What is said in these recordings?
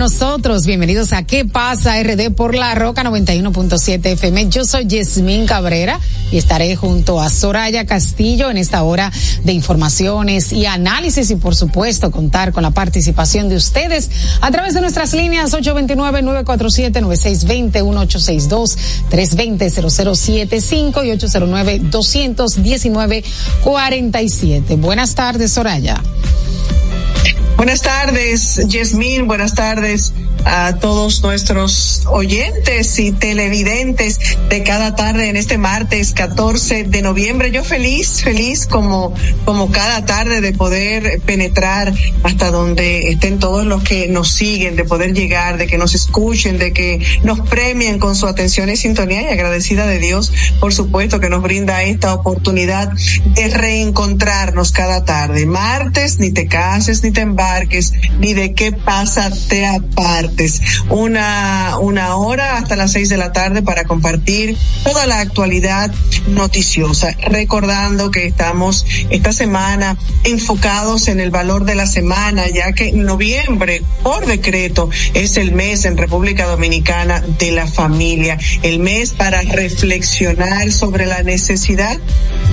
Nosotros. Bienvenidos a ¿Qué pasa RD por la Roca 91.7 FM? Yo soy Yasmín Cabrera y estaré junto a Soraya Castillo en esta hora de informaciones y análisis y por supuesto contar con la participación de ustedes a través de nuestras líneas 829-947-9620, 1862-320-0075 y 809-219-47. Buenas tardes, Soraya. Buenas tardes, Yasmín. Buenas tardes a todos nuestros oyentes y televidentes de cada tarde en este martes 14 de noviembre. Yo feliz, feliz como, como cada tarde de poder penetrar hasta donde estén todos los que nos siguen, de poder llegar, de que nos escuchen, de que nos premien con su atención y sintonía y agradecida de Dios, por supuesto, que nos brinda esta oportunidad de reencontrarnos cada tarde. Martes, ni te cases, ni te embarques, ni de qué pasa te aparte una, una hora hasta las seis de la tarde para compartir toda la actualidad noticiosa. Recordando que estamos esta semana enfocados en el valor de la semana, ya que noviembre, por decreto, es el mes en República Dominicana de la familia, el mes para reflexionar sobre la necesidad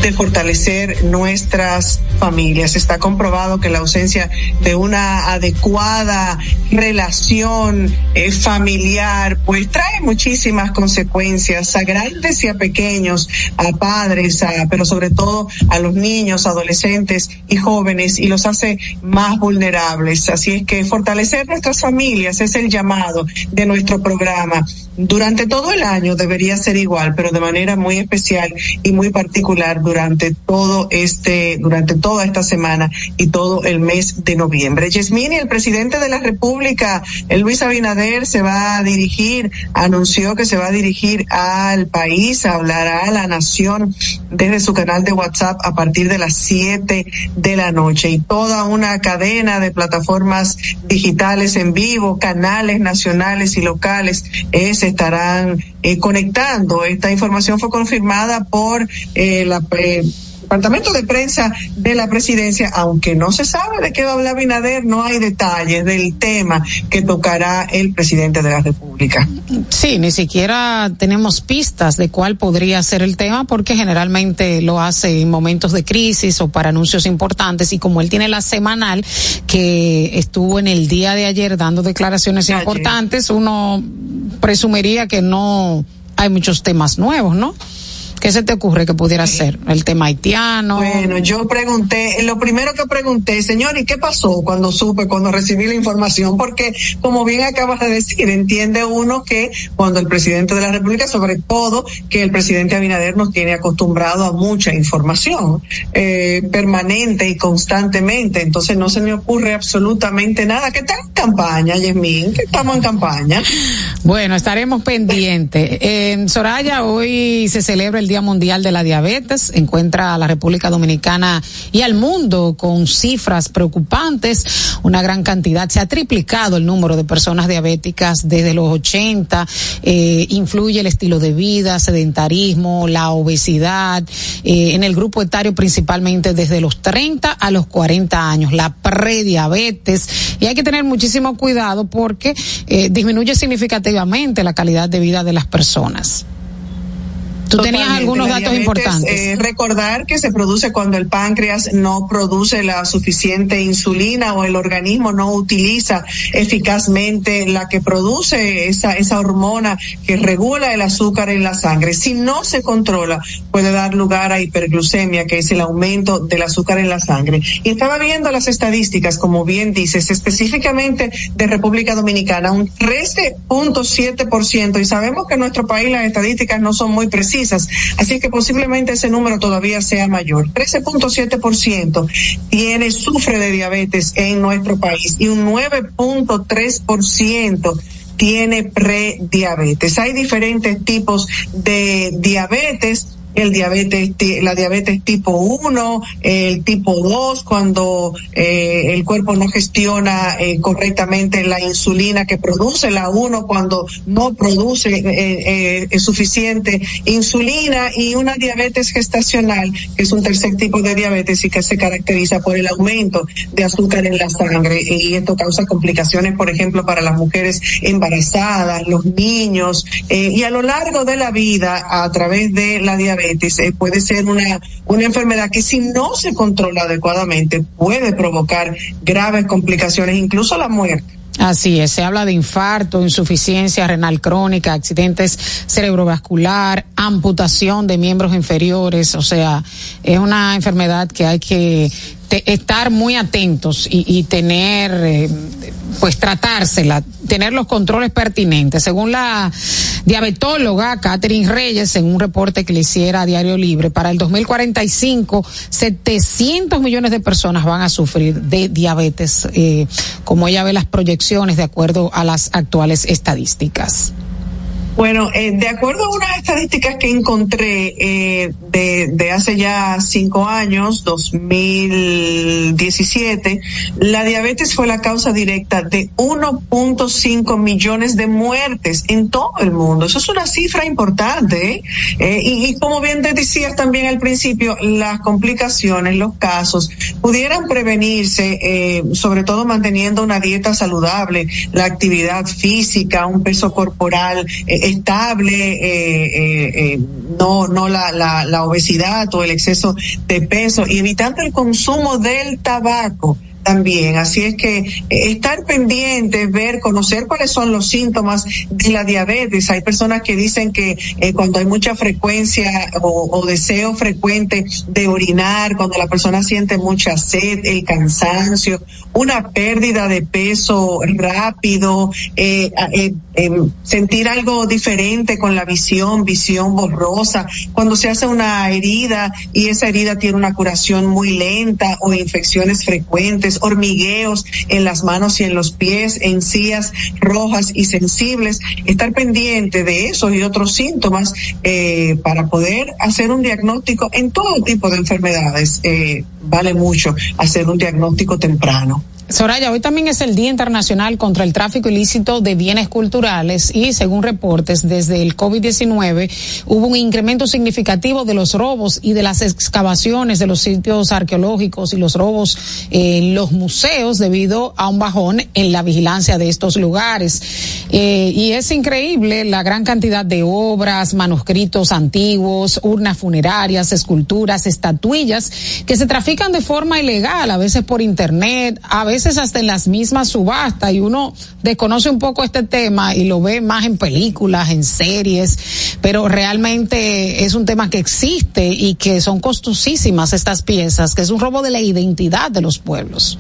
de fortalecer nuestras familias. Está comprobado que la ausencia de una adecuada relación eh, familiar pues trae muchísimas consecuencias a grandes y a pequeños, a padres, a, pero sobre todo a los niños, adolescentes y jóvenes y los hace más vulnerables. Así es que fortalecer nuestras familias es el llamado de nuestro programa durante todo el año debería ser igual, pero de manera muy especial y muy particular durante todo este, durante toda esta semana y todo el mes de noviembre. Yesmini, el presidente de la República, Luis Abinader, se va a dirigir, anunció que se va a dirigir al país, hablará a la nación desde su canal de WhatsApp a partir de las 7 de la noche y toda una cadena de plataformas digitales en vivo, canales nacionales y locales, es estarán eh, conectando. Esta información fue confirmada por eh, la eh, departamento de prensa de la presidencia, aunque no se sabe de qué va a hablar Binader, no hay detalles del tema que tocará el presidente de la República. Sí, ni siquiera tenemos pistas de cuál podría ser el tema, porque generalmente lo hace en momentos de crisis o para anuncios importantes, y como él tiene la semanal que estuvo en el día de ayer dando declaraciones importantes, uno presumiría que no hay muchos temas nuevos, ¿no? ¿Qué se te ocurre que pudiera ser? ¿El tema haitiano? Bueno, yo pregunté, lo primero que pregunté, señor, ¿y qué pasó cuando supe, cuando recibí la información? Porque, como bien acabas de decir, entiende uno que cuando el presidente de la República, sobre todo que el presidente Abinader nos tiene acostumbrado a mucha información eh, permanente y constantemente, entonces no se me ocurre absolutamente nada. ¿Qué tal en campaña, Yasmín? ¿Qué estamos en campaña? Bueno, estaremos pendientes. En Soraya hoy se celebra el Día Mundial de la Diabetes, encuentra a la República Dominicana y al mundo con cifras preocupantes. Una gran cantidad, se ha triplicado el número de personas diabéticas desde los 80. Eh, influye el estilo de vida, sedentarismo, la obesidad, eh, en el grupo etario principalmente desde los 30 a los 40 años, la prediabetes. Y hay que tener muchísimo cuidado porque eh, disminuye significativamente la calidad de vida de las personas. Tú tenías algunos datos importantes. Eh, recordar que se produce cuando el páncreas no produce la suficiente insulina o el organismo no utiliza eficazmente la que produce esa, esa hormona que regula el azúcar en la sangre. Si no se controla, puede dar lugar a hiperglucemia, que es el aumento del azúcar en la sangre. Y estaba viendo las estadísticas, como bien dices, específicamente de República Dominicana, un 13.7%, y sabemos que en nuestro país las estadísticas no son muy precisas Así que posiblemente ese número todavía sea mayor. 13.7% tiene, sufre de diabetes en nuestro país y un 9.3% tiene prediabetes. Hay diferentes tipos de diabetes el diabetes, la diabetes tipo 1, el tipo 2, cuando eh, el cuerpo no gestiona eh, correctamente la insulina que produce, la 1 cuando no produce eh, eh, suficiente insulina y una diabetes gestacional, que es un tercer tipo de diabetes y que se caracteriza por el aumento de azúcar en la sangre. Y esto causa complicaciones, por ejemplo, para las mujeres embarazadas, los niños y a lo largo de la vida a través de la diabetes eh, puede ser una, una enfermedad que si no se controla adecuadamente puede provocar graves complicaciones, incluso la muerte. Así es, se habla de infarto, insuficiencia renal crónica, accidentes cerebrovascular, amputación de miembros inferiores, o sea, es una enfermedad que hay que estar muy atentos y, tener, eh, pues tratársela, tener los controles pertinentes. Según la diabetóloga Catherine Reyes, en un reporte que le hiciera a Diario Libre, para el 2045, 700 millones de personas van a sufrir de diabetes, eh, como ella ve las proyecciones de acuerdo a las actuales estadísticas. Bueno, eh, de acuerdo a unas estadísticas que encontré eh, de, hace ya cinco años, 2017, la diabetes fue la causa directa de 1.5 millones de muertes en todo el mundo. Eso es una cifra importante. ¿eh? eh y, y, como bien te decías también al principio, las complicaciones, los casos, pudieran prevenirse, eh, sobre todo manteniendo una dieta saludable, la actividad física, un peso corporal. Estable, eh, eh, eh, no, no la, la, la obesidad o el exceso de peso y evitando el consumo del tabaco también. Así es que eh, estar pendiente, ver, conocer cuáles son los síntomas de la diabetes. Hay personas que dicen que eh, cuando hay mucha frecuencia o, deseo frecuente de orinar, cuando la persona siente mucha sed, el cansancio, una pérdida de peso rápido, eh, em, sentir algo diferente con la visión, visión borrosa, cuando se hace una herida y esa herida tiene una curación muy lenta o infecciones frecuentes hormigueos en las manos y en los pies, encías rojas y sensibles, estar pendiente de esos y otros síntomas eh, para poder hacer un diagnóstico en todo tipo de enfermedades. Eh, vale mucho hacer un diagnóstico temprano. Soraya, hoy también es el Día Internacional contra el Tráfico Ilícito de Bienes Culturales y según reportes desde el COVID-19 hubo un incremento significativo de los robos y de las excavaciones de los sitios arqueológicos y los robos en los museos debido a un bajón en la vigilancia de estos lugares. Eh, y es increíble la gran cantidad de obras, manuscritos antiguos, urnas funerarias, esculturas, estatuillas que se trafican de forma ilegal, a veces por internet, a veces veces hasta en las mismas subastas y uno desconoce un poco este tema y lo ve más en películas, en series, pero realmente es un tema que existe y que son costosísimas estas piezas, que es un robo de la identidad de los pueblos.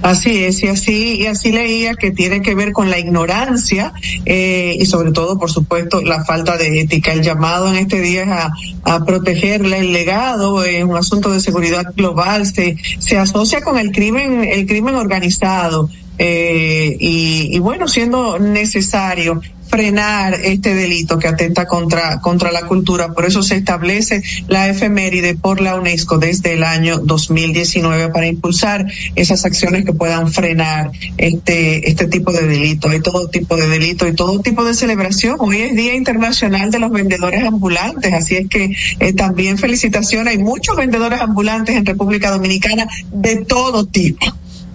Así es, y así, y así leía que tiene que ver con la ignorancia eh, y sobre todo, por supuesto, la falta de ética. El llamado en este día es a, a protegerle el legado, es un asunto de seguridad global, se, se asocia con el crimen, el crimen organizado. Eh, y, y bueno, siendo necesario frenar este delito que atenta contra, contra la cultura. Por eso se establece la efeméride por la UNESCO desde el año 2019 para impulsar esas acciones que puedan frenar este, este tipo de delito. Hay todo tipo de delito y todo tipo de celebración. Hoy es Día Internacional de los Vendedores Ambulantes, así es que eh, también felicitaciones. Hay muchos vendedores ambulantes en República Dominicana de todo tipo.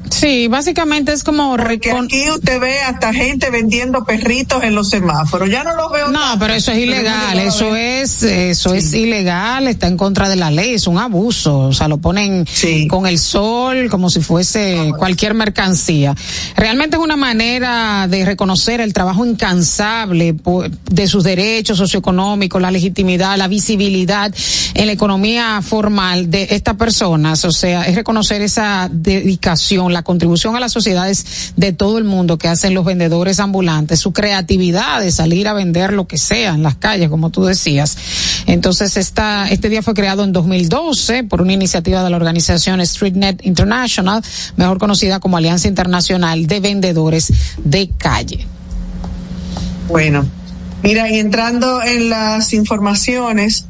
Sí, básicamente es como porque aquí usted ve hasta gente vendiendo perritos en los semáforos. Ya no lo veo. No, pero eso es ilegal. Eso es eso es ilegal. Está en contra de la ley. Es un abuso. O sea, lo ponen con el sol como si fuese cualquier mercancía. Realmente es una manera de reconocer el trabajo incansable de sus derechos socioeconómicos, la legitimidad, la visibilidad en la economía formal de estas personas. O sea, es reconocer esa dedicación, la contribución a las sociedades de todo el mundo que hacen los vendedores ambulantes, su creatividad de salir a vender lo que sea en las calles, como tú decías. Entonces, esta, este día fue creado en 2012 por una iniciativa de la organización StreetNet International, mejor conocida como Alianza Internacional de Vendedores de Calle. Bueno, mira, y entrando en las informaciones,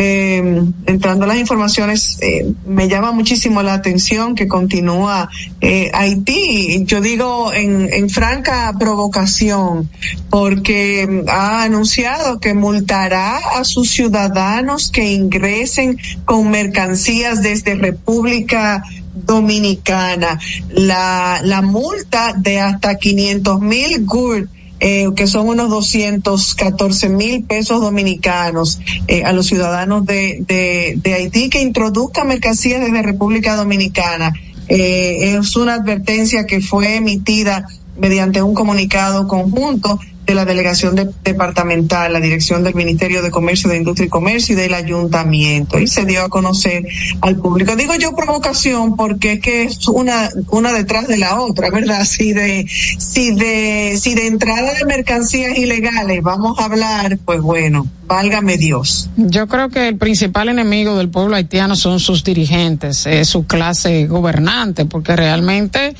eh, entrando a las informaciones, eh, me llama muchísimo la atención que continúa eh, Haití, yo digo en, en franca provocación, porque ha anunciado que multará a sus ciudadanos que ingresen con mercancías desde República Dominicana. La, la multa de hasta 500 mil GURD eh, que son unos 214 mil pesos dominicanos eh, a los ciudadanos de, de, de, Haití que introduzcan mercancías desde República Dominicana. Eh, es una advertencia que fue emitida mediante un comunicado conjunto de la delegación departamental, la dirección del Ministerio de Comercio, de Industria y Comercio y del Ayuntamiento. Y se dio a conocer al público. Digo yo provocación porque es que es una, una detrás de la otra, ¿verdad? Si de, si de, si de entrada de mercancías ilegales vamos a hablar, pues bueno, válgame Dios. Yo creo que el principal enemigo del pueblo haitiano son sus dirigentes, es su clase gobernante, porque realmente,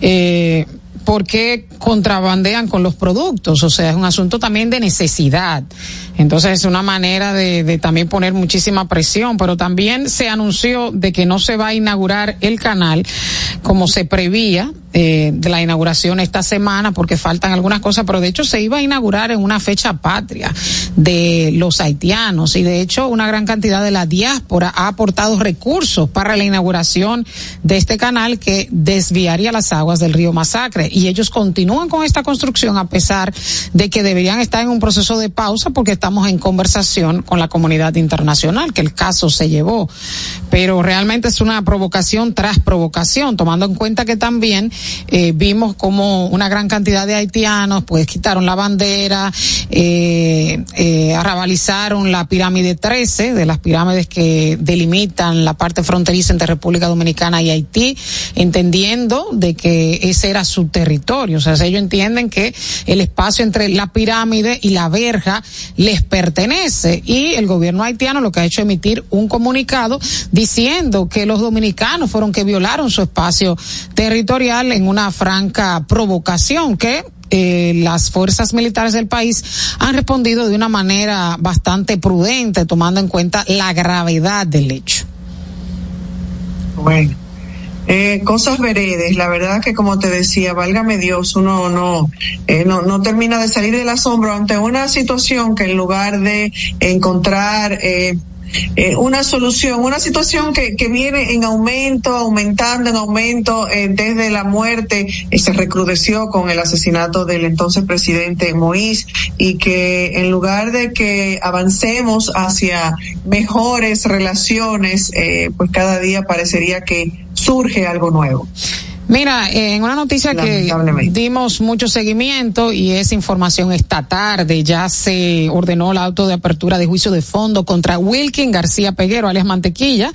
eh, ¿por qué contrabandean con los productos? O sea, es un asunto también de necesidad. Entonces es una manera de, de, también poner muchísima presión, pero también se anunció de que no se va a inaugurar el canal como se prevía eh, de la inauguración esta semana porque faltan algunas cosas, pero de hecho se iba a inaugurar en una fecha patria de los haitianos y de hecho una gran cantidad de la diáspora ha aportado recursos para la inauguración de este canal que desviaría las aguas del río Masacre. Y ellos continúan con esta construcción a pesar de que deberían estar en un proceso de pausa porque estamos en conversación con la comunidad internacional que el caso se llevó, pero realmente es una provocación tras provocación, tomando en cuenta que también eh, vimos como una gran cantidad de haitianos pues quitaron la bandera, eh, eh, arrabalizaron la pirámide 13 de las pirámides que delimitan la parte fronteriza entre República Dominicana y Haití, entendiendo de que ese era su territorio. O sea, ellos entienden que el espacio entre la pirámide y la verja les pertenece y el gobierno haitiano lo que ha hecho es emitir un comunicado diciendo que los dominicanos fueron que violaron su espacio territorial en una franca provocación que eh, las fuerzas militares del país han respondido de una manera bastante prudente, tomando en cuenta la gravedad del hecho. Bueno. Eh, cosas veredes, la verdad que como te decía, válgame Dios, uno no, eh, no, no termina de salir del asombro ante una situación que en lugar de encontrar eh, eh, una solución, una situación que, que viene en aumento, aumentando en aumento eh, desde la muerte, eh, se recrudeció con el asesinato del entonces presidente Moïse y que en lugar de que avancemos hacia mejores relaciones, eh, pues cada día parecería que surge algo nuevo. Mira, en una noticia que dimos mucho seguimiento y es información esta tarde, ya se ordenó la auto de apertura de juicio de fondo contra Wilkin García Peguero, alias Mantequilla,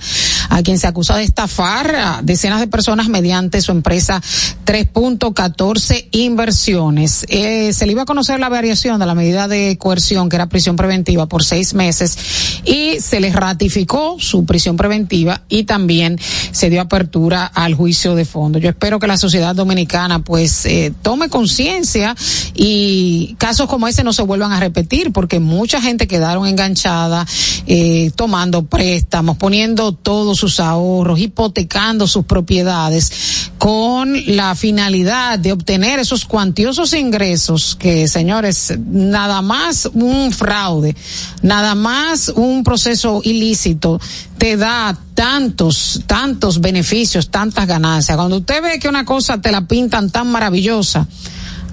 a quien se acusa de estafar a decenas de personas mediante su empresa 3.14 Inversiones. Eh, se le iba a conocer la variación de la medida de coerción, que era prisión preventiva por seis meses, y se les ratificó su prisión preventiva y también se dio apertura al juicio de fondo. Yo espero que la sociedad dominicana pues eh, tome conciencia y casos como ese no se vuelvan a repetir porque mucha gente quedaron enganchada eh, tomando préstamos, poniendo todo todos sus ahorros, hipotecando sus propiedades con la finalidad de obtener esos cuantiosos ingresos que, señores, nada más un fraude, nada más un proceso ilícito te da tantos, tantos beneficios, tantas ganancias. Cuando usted ve que una cosa te la pintan tan maravillosa,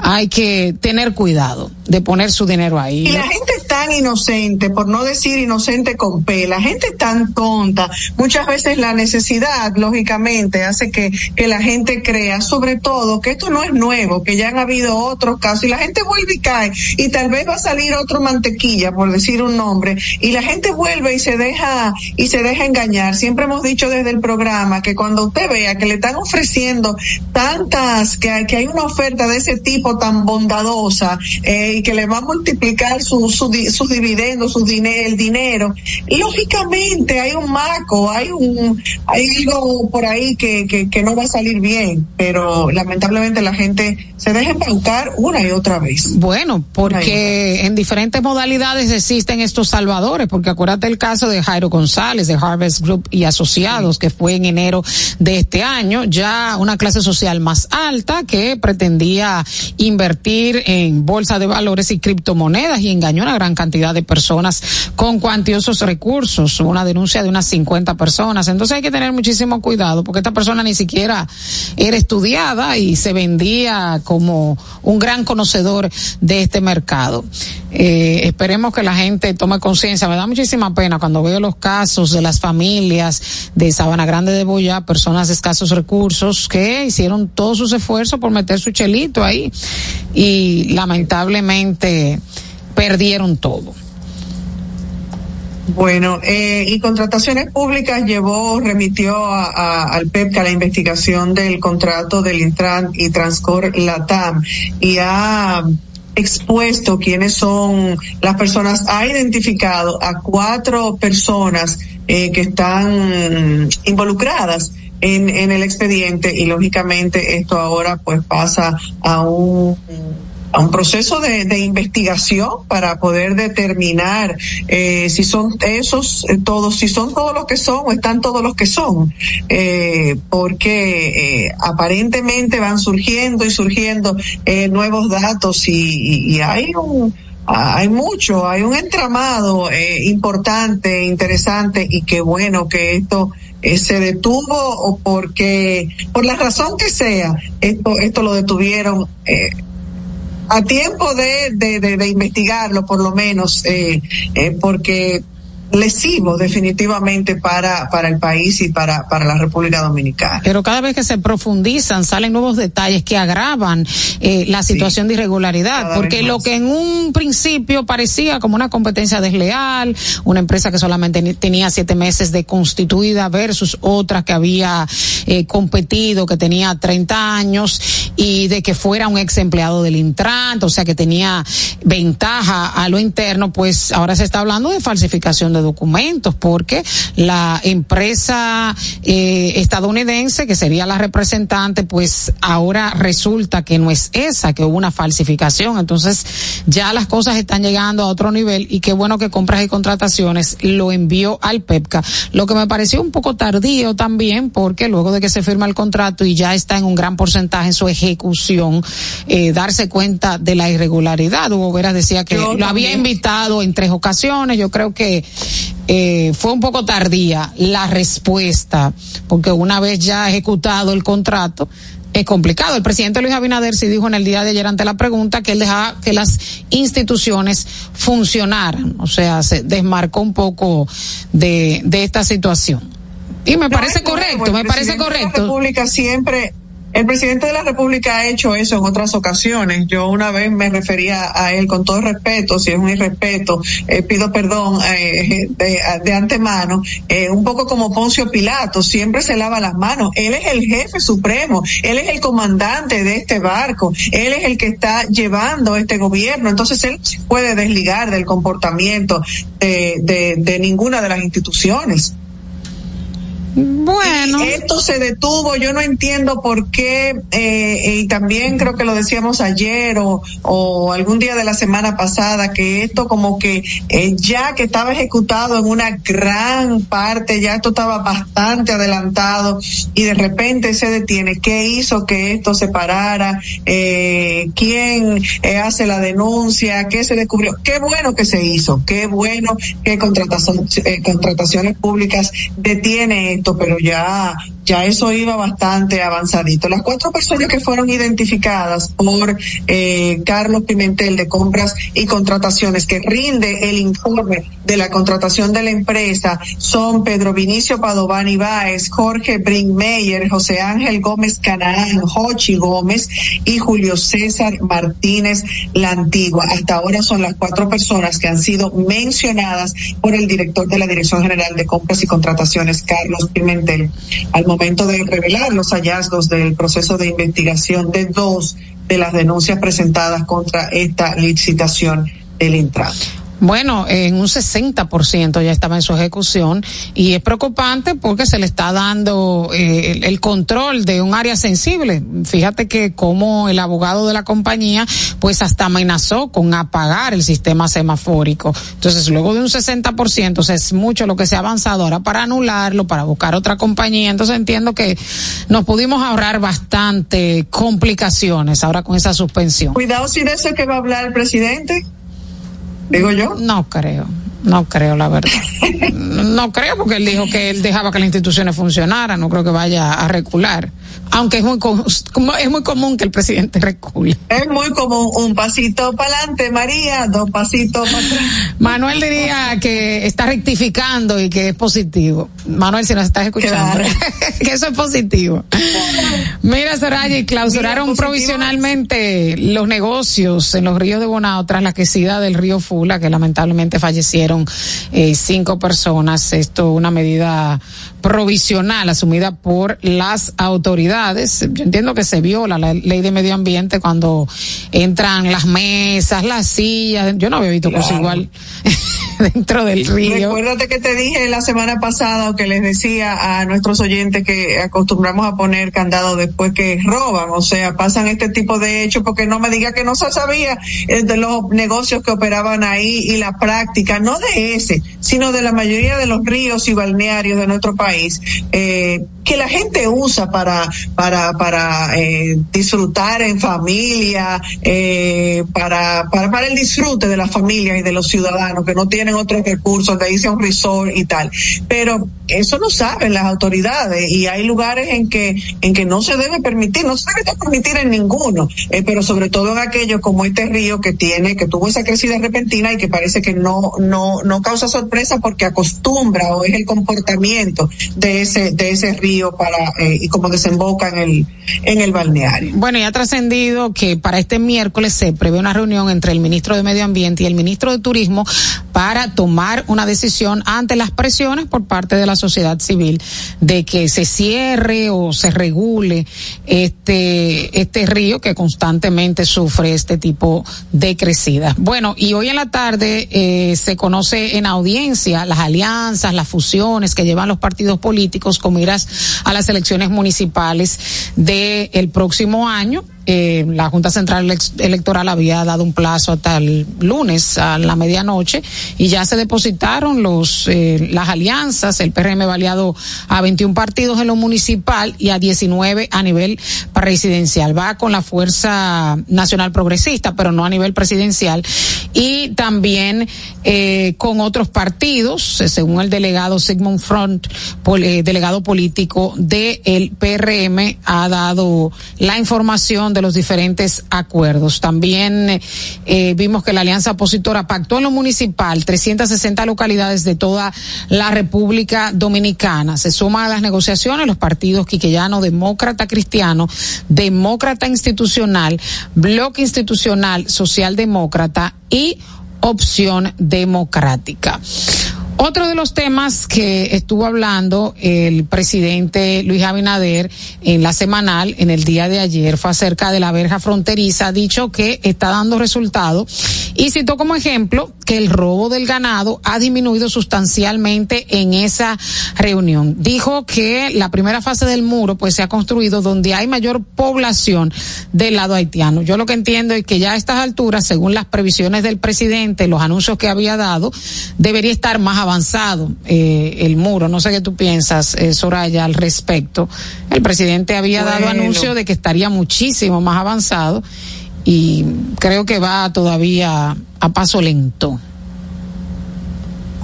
hay que tener cuidado de poner su dinero ahí. Y la gente es tan inocente, por no decir inocente con P, la gente es tan tonta. Muchas veces la necesidad, lógicamente, hace que, que la gente crea, sobre todo, que esto no es nuevo, que ya han habido otros casos y la gente vuelve y cae y tal vez va a salir otro mantequilla, por decir un nombre, y la gente vuelve y se deja, y se deja engañar. Siempre hemos dicho desde el programa que cuando usted vea que le están ofreciendo tantas, que que hay una oferta de ese tipo tan bondadosa, eh, y que le va a multiplicar sus su, su dividendos, su dinero, el dinero. Lógicamente hay un marco, hay un, hay algo por ahí que, que, que no va a salir bien, pero lamentablemente la gente se deja embaucar una y otra vez. Bueno, porque en diferentes modalidades existen estos salvadores, porque acuérdate el caso de Jairo González de Harvest Group y Asociados, que fue en enero de este año, ya una clase social más alta que pretendía invertir en bolsa de valores y criptomonedas y engañó a una gran cantidad de personas con cuantiosos recursos, una denuncia de unas 50 personas. Entonces hay que tener muchísimo cuidado porque esta persona ni siquiera era estudiada y se vendía como un gran conocedor de este mercado. Eh, esperemos que la gente tome conciencia. Me da muchísima pena cuando veo los casos de las familias de Sabana Grande de Boya, personas de escasos recursos que hicieron todos sus esfuerzos por meter su chelito ahí y lamentablemente perdieron todo. Bueno, eh, y Contrataciones Públicas llevó, remitió a, al PEPCA la investigación del contrato del Intran y Transcor Latam y ha expuesto quiénes son las personas, ha identificado a cuatro personas eh, que están involucradas en, en el expediente y lógicamente esto ahora pues pasa a un a un proceso de, de investigación para poder determinar eh, si son esos eh, todos, si son todos los que son o están todos los que son, eh, porque eh, aparentemente van surgiendo y surgiendo eh, nuevos datos y, y, hay un hay mucho, hay un entramado eh, importante, interesante y qué bueno que esto eh, se detuvo o porque por la razón que sea esto esto lo detuvieron eh, a tiempo de, de, de, de investigarlo, por lo menos, eh, eh, porque lesivo definitivamente para, para el país y para, para la República Dominicana. Pero cada vez que se profundizan salen nuevos detalles que agravan eh, la situación sí, de irregularidad, porque lo que en un principio parecía como una competencia desleal, una empresa que solamente tenía siete meses de constituida versus otra que había eh, competido, que tenía 30 años y de que fuera un ex empleado del Intran, o sea que tenía ventaja a lo interno, pues ahora se está hablando de falsificación de documentos porque la empresa eh, estadounidense que sería la representante pues ahora resulta que no es esa que hubo una falsificación. Entonces ya las cosas están llegando a otro nivel y qué bueno que compras y contrataciones lo envió al PEPCA lo que me pareció un poco tardío también porque luego de que se firma el contrato y ya está en un gran porcentaje en su ejecución eh, darse cuenta de la irregularidad. Hugo Veras decía que yo lo había invitado en tres ocasiones. Yo creo que eh, fue un poco tardía la respuesta, porque una vez ya ejecutado el contrato, es complicado. El presidente Luis Abinader sí dijo en el día de ayer ante la pregunta que él dejaba que las instituciones funcionaran, o sea, se desmarcó un poco de, de esta situación. Y me no, parece correcto, me parece correcto. La República siempre el presidente de la República ha hecho eso en otras ocasiones. Yo una vez me refería a él con todo respeto, si es un irrespeto, eh, pido perdón eh, de, antemano, eh, un poco como Poncio Pilato, siempre se lava las manos. Él es el jefe supremo, él es el comandante de este barco, él es el que está llevando este gobierno, entonces él puede desligar del comportamiento de, de, de ninguna de las instituciones. Bueno. Esto se detuvo, yo no entiendo por qué, eh, y también creo que lo decíamos ayer o, o algún día de la semana pasada, que esto como que eh, ya que estaba ejecutado en una gran parte, ya esto estaba bastante adelantado y de repente se detiene. ¿Qué hizo que esto se parara? Eh, ¿Quién eh, hace la denuncia? ¿Qué se descubrió? Qué bueno que se hizo, qué bueno que contratación, eh, contrataciones públicas detiene pero ya ya eso iba bastante avanzadito. Las cuatro personas que fueron identificadas por eh, Carlos Pimentel de compras y contrataciones que rinde el informe de la contratación de la empresa son Pedro Vinicio Padovani Báez, Jorge Brinkmeyer, José Ángel Gómez Canaán, Jochi Gómez y Julio César Martínez La Antigua. Hasta ahora son las cuatro personas que han sido mencionadas por el director de la Dirección General de Compras y Contrataciones, Carlos Pimentel. Momento de revelar los hallazgos del proceso de investigación de dos de las denuncias presentadas contra esta licitación del Intran. Bueno, en un 60% ya estaba en su ejecución y es preocupante porque se le está dando eh, el, control de un área sensible. Fíjate que como el abogado de la compañía pues hasta amenazó con apagar el sistema semafórico. Entonces luego de un 60%, o sea, es mucho lo que se ha avanzado ahora para anularlo, para buscar otra compañía. Entonces entiendo que nos pudimos ahorrar bastante complicaciones ahora con esa suspensión. Cuidado si de eso que va a hablar el presidente digo yo. No creo. No creo, la verdad. no creo porque él dijo que él dejaba que las instituciones funcionaran, no creo que vaya a recular. Aunque es muy, es muy común que el presidente recule. Es muy común, un pasito para adelante, María, dos pasitos para atrás. Manuel diría que está rectificando y que es positivo. Manuel, si nos estás escuchando, claro. que eso es positivo. Mira, Soraya, clausuraron Mira, provisionalmente los negocios en los ríos de Bonao tras la crecida del río Fula, que lamentablemente fallecieron eh, cinco personas. Esto una medida provisional asumida por las autoridades. Yo entiendo que se viola la ley de medio ambiente cuando entran las mesas, las sillas. Yo no había visto claro. cosa igual dentro del río. Recuérdate que te dije la semana pasada o que les decía a nuestros oyentes que acostumbramos a poner candado después que roban, o sea, pasan este tipo de hechos porque no me diga que no se sabía de los negocios que operaban ahí y la práctica, no de ese, sino de la mayoría de los ríos y balnearios de nuestro país país eh, que la gente usa para para para eh, disfrutar en familia eh, para, para para el disfrute de la familia y de los ciudadanos que no tienen otros recursos de irse a un resort y tal pero eso no saben las autoridades y hay lugares en que en que no se debe permitir no se debe permitir en ninguno eh, pero sobre todo en aquellos como este río que tiene que tuvo esa crecida repentina y que parece que no no no causa sorpresa porque acostumbra o es el comportamiento de ese de ese río para eh, y como desemboca en el en el balneario. Bueno, y ha trascendido que para este miércoles se prevé una reunión entre el ministro de Medio Ambiente y el ministro de Turismo para tomar una decisión ante las presiones por parte de la sociedad civil de que se cierre o se regule este este río que constantemente sufre este tipo de crecidas. Bueno, y hoy en la tarde eh, se conoce en audiencia las alianzas, las fusiones que llevan los partidos políticos con miras a las elecciones municipales del el próximo año eh, la Junta Central Electoral había dado un plazo hasta el lunes a la medianoche y ya se depositaron los eh, las alianzas, el PRM aliado a 21 partidos en lo municipal y a 19 a nivel presidencial. Va con la Fuerza Nacional Progresista, pero no a nivel presidencial y también eh, con otros partidos, eh, según el delegado Sigmund Front, eh, delegado político del el PRM ha dado la información de los diferentes acuerdos. También eh, vimos que la alianza opositora pactó en lo municipal 360 localidades de toda la República Dominicana. Se suman a las negociaciones los partidos quiqueyano, demócrata cristiano, demócrata institucional, bloque institucional socialdemócrata y opción democrática. Otro de los temas que estuvo hablando el presidente Luis Abinader en la semanal, en el día de ayer, fue acerca de la verja fronteriza, dicho que está dando resultado y citó como ejemplo que el robo del ganado ha disminuido sustancialmente en esa reunión. Dijo que la primera fase del muro pues se ha construido donde hay mayor población del lado haitiano. Yo lo que entiendo es que ya a estas alturas, según las previsiones del presidente, los anuncios que había dado, debería estar más avanzado eh, el muro. No sé qué tú piensas, eh, Soraya, al respecto. El presidente había dado anuncio de que estaría muchísimo más avanzado y creo que va todavía a paso lento.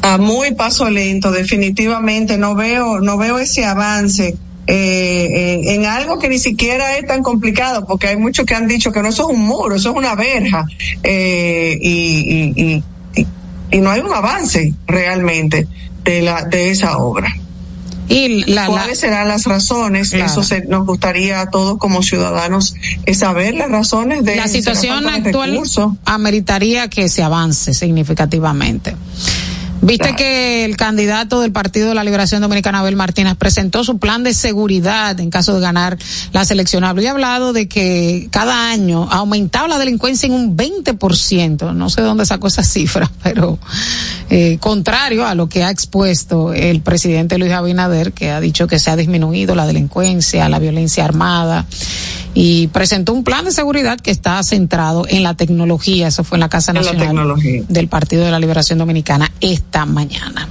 A muy paso lento, definitivamente. No veo, no veo ese avance. Eh, en, algo que ni siquiera es tan complicado, porque hay muchos que han dicho que no eso es un muro, eso es una verja, eh, y, y, y no hay un avance realmente de la de esa obra. Y la, ¿Cuáles serán las razones? Eso nos gustaría a todos como ciudadanos saber las razones de la situación actual. Ameritaría que se avance significativamente. Viste que el candidato del Partido de la Liberación Dominicana, Abel Martínez, presentó su plan de seguridad en caso de ganar las elecciones. Había hablado de que cada año ha aumentado la delincuencia en un 20%. No sé dónde sacó esa cifra, pero eh, contrario a lo que ha expuesto el presidente Luis Abinader, que ha dicho que se ha disminuido la delincuencia, la violencia armada y presentó un plan de seguridad que está centrado en la tecnología. Eso fue en la Casa Nacional del Partido de la Liberación Dominicana esta mañana.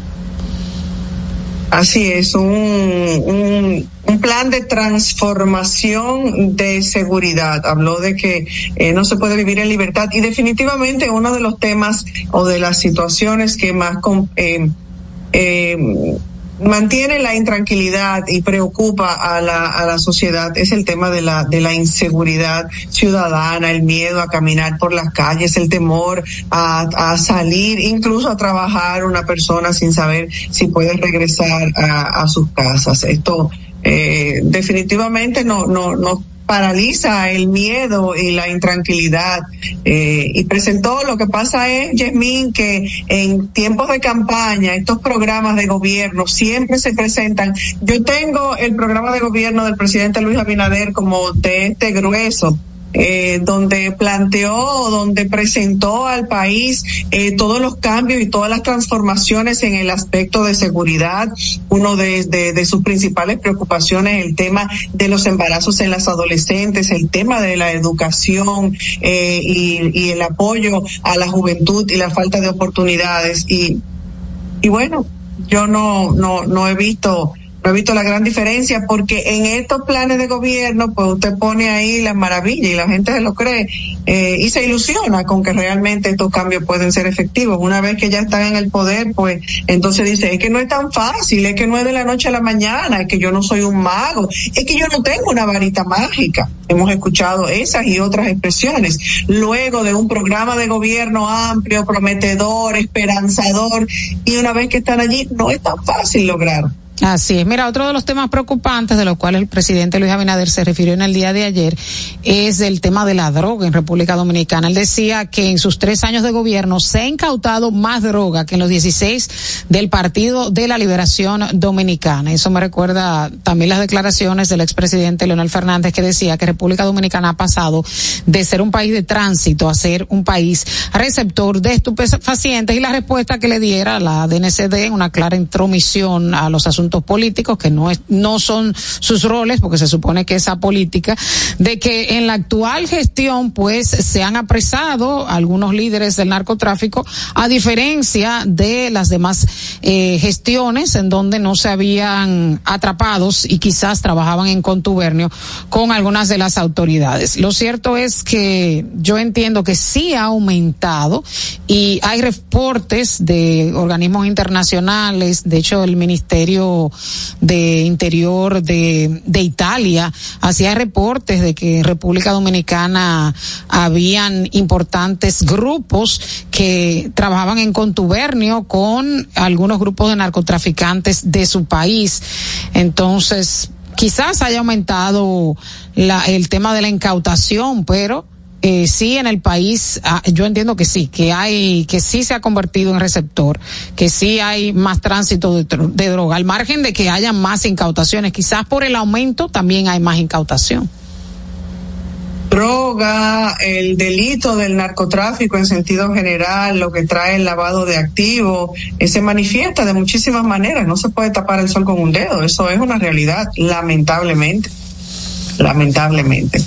Así es, un, un, plan de transformación de seguridad. Habló de que eh, no se puede vivir en libertad y definitivamente uno de los temas o de las situaciones que más eh, eh, mantiene la intranquilidad y preocupa a la, a la sociedad es el tema de la, de la inseguridad ciudadana, el miedo a caminar por las calles, el temor a, a salir, incluso a trabajar una persona sin saber si puede regresar a, a sus casas. Esto eh, definitivamente no, no, no paraliza el miedo y la intranquilidad. Eh, y presentó lo que pasa es, Yasmín, que en tiempos de campaña, estos programas de gobierno siempre se presentan. Yo tengo el programa de gobierno del presidente Luis Abinader como de este grueso eh, donde planteó, donde presentó al país eh, todos los cambios y todas las transformaciones en el aspecto de seguridad. Uno de, de, sus principales preocupaciones, el tema de los embarazos en las adolescentes, el tema de la educación eh, y, y el apoyo a la juventud y la falta de oportunidades. Y, y bueno, yo no, no, no he visto no he visto la gran diferencia porque en estos planes de gobierno, pues usted pone ahí las maravillas y la gente se lo cree eh, y se ilusiona con que realmente estos cambios pueden ser efectivos. Una vez que ya están en el poder, pues entonces dice, es que no es tan fácil, es que no es de la noche a la mañana, es que yo no soy un mago, es que yo no tengo una varita mágica. Hemos escuchado esas y otras expresiones. Luego de un programa de gobierno amplio, prometedor, esperanzador, y una vez que están allí, no es tan fácil lograr. Así es. Mira, otro de los temas preocupantes de los cuales el presidente Luis Abinader se refirió en el día de ayer es el tema de la droga en República Dominicana. Él decía que en sus tres años de gobierno se ha incautado más droga que en los 16 del Partido de la Liberación Dominicana. Eso me recuerda también las declaraciones del expresidente Leonel Fernández que decía que República Dominicana ha pasado de ser un país de tránsito a ser un país receptor de estupefacientes y la respuesta que le diera la DNCD, una clara intromisión a los asuntos políticos, que no, es, no son sus roles, porque se supone que esa política, de que en la actual gestión, pues, se han apresado algunos líderes del narcotráfico, a diferencia de las demás eh, gestiones en donde no se habían atrapados y quizás trabajaban en contubernio con algunas de las autoridades. Lo cierto es que yo entiendo que sí ha aumentado y hay reportes de organismos internacionales, de hecho el Ministerio de Interior de, de Italia hacía reportes de que en República Dominicana habían importantes grupos que trabajaban en contubernio con algunos grupos de narcotraficantes de su país. Entonces, quizás haya aumentado el tema de la incautación, pero eh, sí en el país, ah, yo entiendo que sí, que hay, que sí se ha convertido en receptor, que sí hay más tránsito de, droga, al margen de que haya más incautaciones, quizás por el aumento también hay más incautación droga, el delito del narcotráfico en sentido general, lo que trae el lavado de activos, eh, se manifiesta de muchísimas maneras. No se puede tapar el sol con un dedo. Eso es una realidad, lamentablemente. Lamentablemente.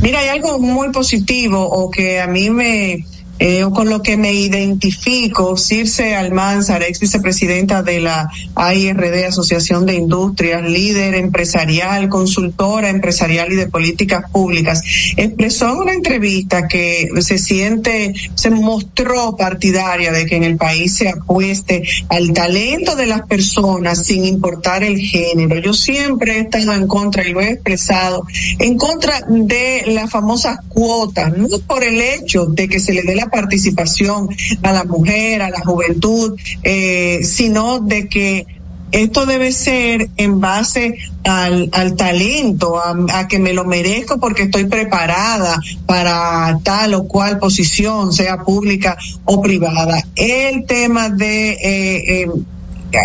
Mira, hay algo muy positivo o que a mí me, eh, con lo que me identifico, Circe Almanzar, ex vicepresidenta de la AIRD, Asociación de Industrias, líder empresarial, consultora empresarial y de políticas públicas, expresó en una entrevista que se siente, se mostró partidaria de que en el país se apueste al talento de las personas sin importar el género. Yo siempre he estado en contra y lo he expresado, en contra de las famosas cuotas, no por el hecho de que se le dé la participación a la mujer, a la juventud, eh, sino de que esto debe ser en base al, al talento, a, que me lo merezco porque estoy preparada para tal o cual posición, sea pública o privada. El tema de eh, eh,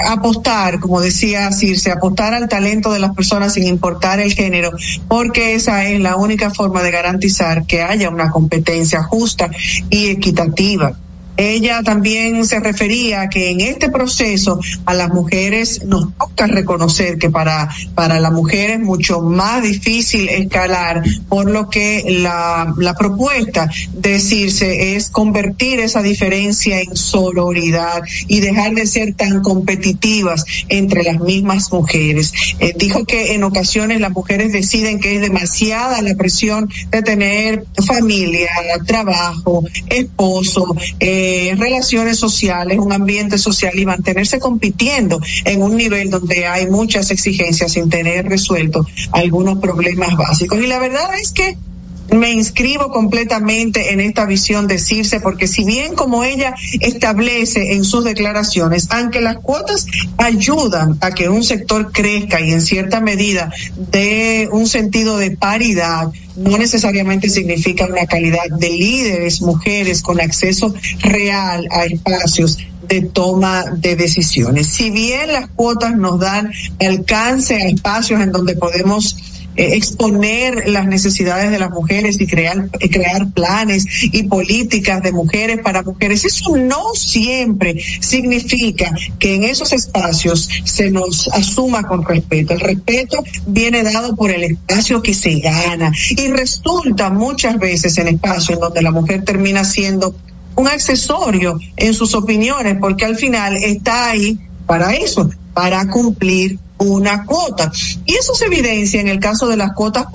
apostar, como decía Circe, apostar al talento de las personas sin importar el género, porque esa es la única forma de garantizar que haya una competencia justa y equitativa. Ella también se refería que en este proceso a las mujeres nos toca reconocer que para, para la mujer es mucho más difícil escalar, por lo que la, la propuesta decirse es convertir esa diferencia en sororidad y dejar de ser tan competitivas entre las mismas mujeres. Eh, dijo que en ocasiones las mujeres deciden que es demasiada la presión de tener familia, trabajo, esposo, eh, relaciones sociales, un ambiente social y mantenerse compitiendo en un nivel donde hay muchas exigencias sin tener resuelto algunos problemas básicos. Y la verdad es que me inscribo completamente en esta visión de Circe, porque si bien como ella establece en sus declaraciones, aunque las cuotas ayudan a que un sector crezca y en cierta medida de un sentido de paridad, no necesariamente significa una calidad de líderes, mujeres con acceso real a espacios de toma de decisiones. Si bien las cuotas nos dan alcance a espacios en donde podemos eh, exponer las necesidades de las mujeres y crear, crear planes y políticas de mujeres para mujeres. Eso no siempre significa que en esos espacios se nos asuma con respeto. El respeto viene dado por el espacio que se gana y resulta muchas veces en espacios donde la mujer termina siendo un accesorio en sus opiniones porque al final está ahí para eso, para cumplir una cuota. Y eso se evidencia en el caso de las cuotas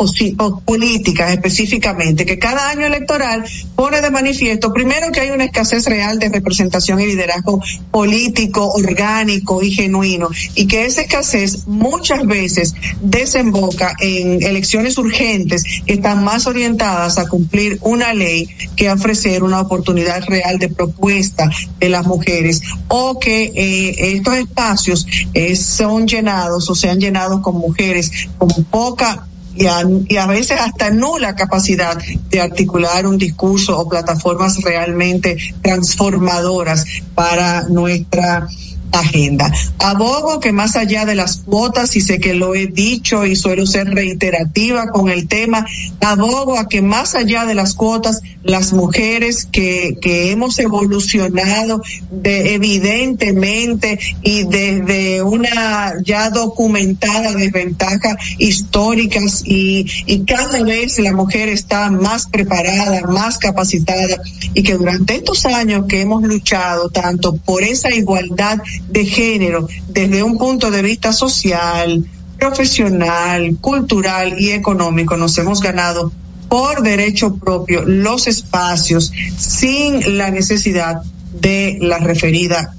políticas específicamente, que cada año electoral pone de manifiesto, primero, que hay una escasez real de representación y liderazgo político, orgánico y genuino, y que esa escasez muchas veces desemboca en elecciones urgentes que están más orientadas a cumplir una ley que a ofrecer una oportunidad real de propuesta de las mujeres, o que eh, estos espacios eh, son llenados o se han llenado con mujeres con poca y a, y a, veces hasta nula capacidad de articular un discurso o plataformas realmente transformadoras para nuestra agenda. Abogo que más allá de las cuotas, y sé que lo he dicho y suelo ser reiterativa con el tema, abogo a que más allá de las cuotas, las mujeres que, que hemos evolucionado de evidentemente y desde una ya documentada desventaja históricas y, y cada vez la mujer está más preparada, más capacitada y que durante estos años que hemos luchado tanto por esa igualdad de género desde un punto de vista social, profesional, cultural y económico. Nos hemos ganado por derecho propio los espacios sin la necesidad de la referida.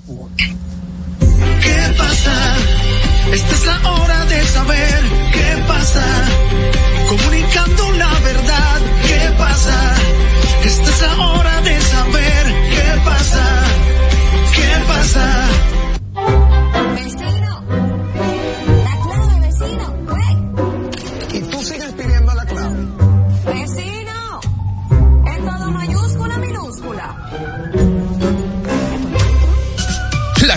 ¿Qué pasa? Esta es la hora de saber qué pasa. Comunicando la verdad, ¿qué pasa? Esta es la hora de saber qué pasa. ¿Qué pasa?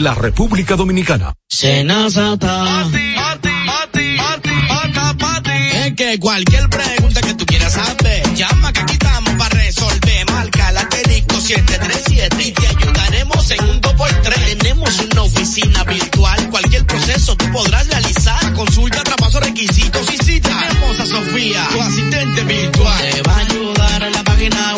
la República Dominicana. Senazata. Es que cualquier pregunta que tú quieras saber, llama que aquí estamos para resolver. Marca la asterisco 737 y te ayudaremos en un 2x3. Tenemos una oficina virtual, cualquier proceso tú podrás realizar. Consulta, traspaso, requisitos y si Tenemos a Sofía, tu asistente virtual. Te va a ayudar en la página web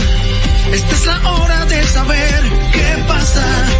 Esta es la hora de saber qué pasa.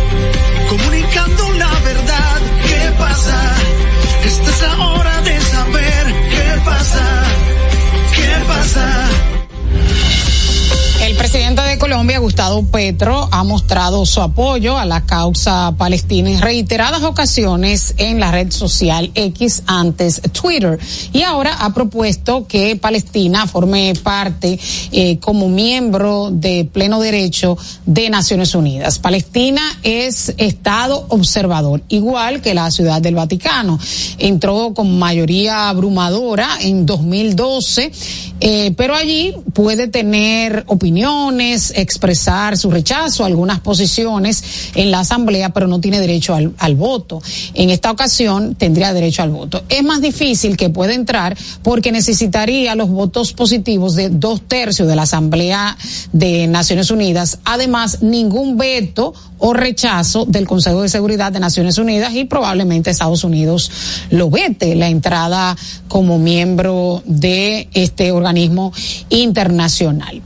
Colombia, Gustavo Petro, ha mostrado su apoyo a la causa palestina en reiteradas ocasiones en la red social X, antes Twitter, y ahora ha propuesto que Palestina forme parte eh, como miembro de pleno derecho de Naciones Unidas. Palestina es Estado observador, igual que la Ciudad del Vaticano. Entró con mayoría abrumadora en 2012, eh, pero allí puede tener opiniones, expresar su rechazo a algunas posiciones en la Asamblea, pero no tiene derecho al, al, voto. En esta ocasión tendría derecho al voto. Es más difícil que pueda entrar porque necesitaría los votos positivos de dos tercios de la Asamblea de Naciones Unidas. Además, ningún veto o rechazo del Consejo de Seguridad de Naciones Unidas y probablemente Estados Unidos lo vete la entrada como miembro de este organismo internacional.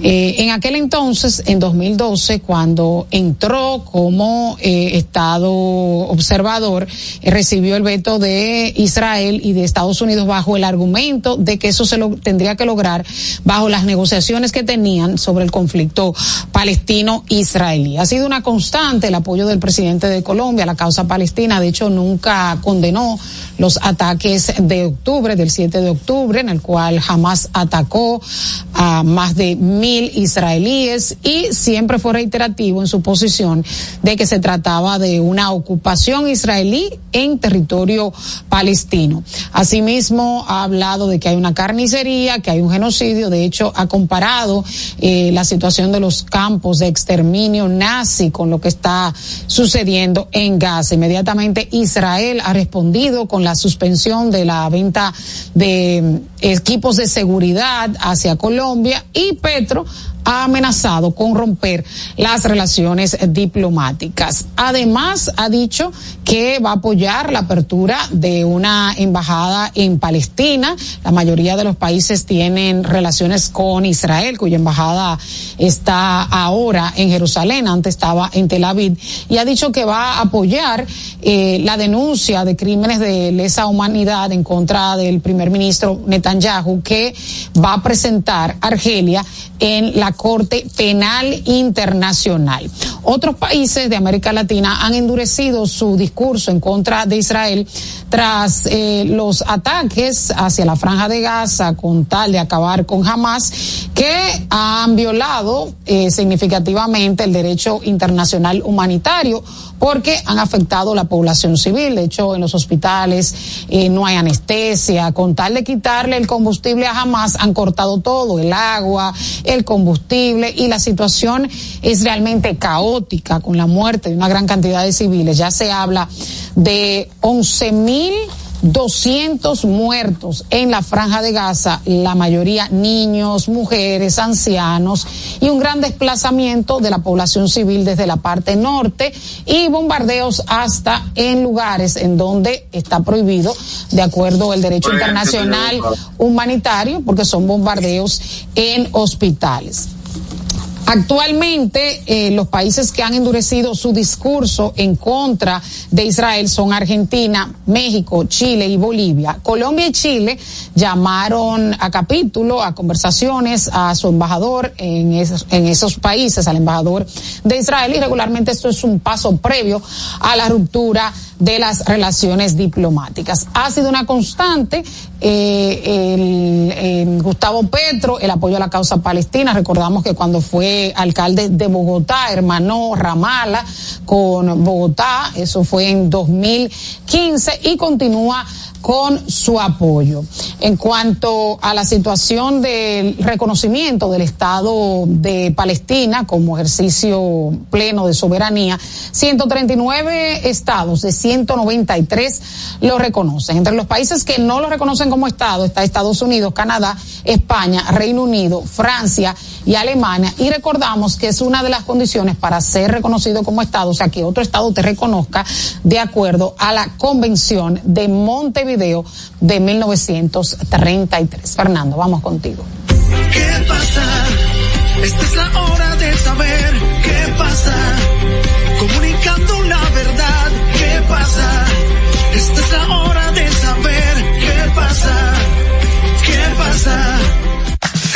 Eh, en aquel entonces, en 2012, cuando entró como eh, Estado observador, eh, recibió el veto de Israel y de Estados Unidos bajo el argumento de que eso se lo tendría que lograr bajo las negociaciones que tenían sobre el conflicto palestino-israelí. Ha sido una constante el apoyo del presidente de Colombia a la causa palestina, de hecho nunca condenó los ataques de octubre, del 7 de octubre, en el cual Hamas atacó a más de mil israelíes y siempre fue reiterativo en su posición de que se trataba de una ocupación israelí en territorio palestino. Asimismo, ha hablado de que hay una carnicería, que hay un genocidio, de hecho, ha comparado eh, la situación de los campos de exterminio nazi con lo que está sucediendo en Gaza. Inmediatamente Israel ha respondido con la suspensión de la venta de equipos de seguridad hacia Colombia y Petro ha amenazado con romper las relaciones diplomáticas. Además, ha dicho que va a apoyar la apertura de una embajada en Palestina. La mayoría de los países tienen relaciones con Israel, cuya embajada está ahora en Jerusalén, antes estaba en Tel Aviv, y ha dicho que va a apoyar eh, la denuncia de crímenes de lesa humanidad en contra del primer ministro Netanyahu, que va a presentar Argelia en la Corte Penal Internacional. Otros países de América Latina han endurecido su discurso en contra de Israel tras eh, los ataques hacia la franja de Gaza con tal de acabar con Hamas, que han violado eh, significativamente el derecho internacional humanitario porque han afectado la población civil. De hecho, en los hospitales eh, no hay anestesia. Con tal de quitarle el combustible a Hamas, han cortado todo, el agua, el combustible, y la situación es realmente caótica con la muerte de una gran cantidad de civiles. Ya se habla de once mil 200 muertos en la franja de Gaza, la mayoría niños, mujeres, ancianos y un gran desplazamiento de la población civil desde la parte norte y bombardeos hasta en lugares en donde está prohibido de acuerdo al derecho internacional humanitario porque son bombardeos en hospitales. Actualmente, eh, los países que han endurecido su discurso en contra de Israel son Argentina, México, Chile y Bolivia. Colombia y Chile llamaron a capítulo, a conversaciones a su embajador en, esos, en esos países, al embajador de Israel, y regularmente esto es un paso previo a la ruptura de las relaciones diplomáticas. Ha sido una constante eh, el Gustavo Petro, el apoyo a la causa palestina. Recordamos que cuando fue alcalde de Bogotá, hermanó Ramala con Bogotá, eso fue en 2015 y continúa con su apoyo. En cuanto a la situación del reconocimiento del Estado de Palestina como ejercicio pleno de soberanía, 139 estados de 193 lo reconocen. Entre los países que no lo reconocen como Estado está Estados Unidos, Canadá, España, Reino Unido, Francia y Alemania. Y recordamos que es una de las condiciones para ser reconocido como Estado, o sea, que otro Estado te reconozca de acuerdo a la Convención de Montevideo de 1933. Fernando, vamos contigo. ¿Qué pasa? Esta es la hora de saber qué pasa. Comunicando la verdad, ¿qué pasa? Esta es la hora de saber qué pasa. ¿Qué pasa?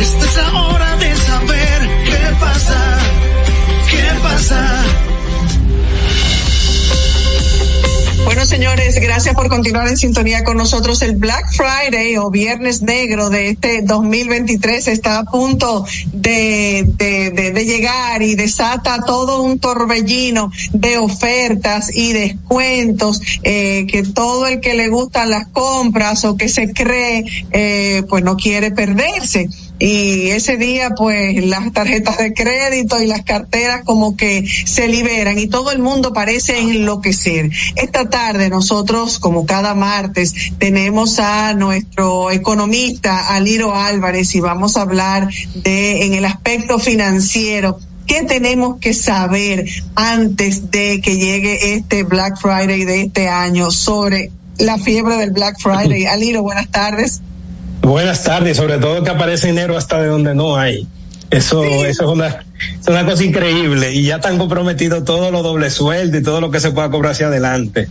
Esta es la hora de saber qué pasa. ¿Qué pasa? Bueno, señores, gracias por continuar en sintonía con nosotros. El Black Friday o Viernes Negro de este 2023 está a punto de, de, de, llegar y desata todo un torbellino de ofertas y descuentos eh, que todo el que le gustan las compras o que se cree, eh, pues no quiere perderse y ese día pues las tarjetas de crédito y las carteras como que se liberan y todo el mundo parece enloquecer. Esta tarde nosotros como cada martes tenemos a nuestro economista Aliro Álvarez y vamos a hablar de en el aspecto financiero ¿Qué tenemos que saber antes de que llegue este Black Friday de este año sobre la fiebre del Black Friday? Aliro, buenas tardes. Buenas tardes, sobre todo que aparece dinero hasta de donde no hay. Eso, eso es una, es una cosa increíble y ya están comprometidos todos los doble sueldos y todo lo que se pueda cobrar hacia adelante.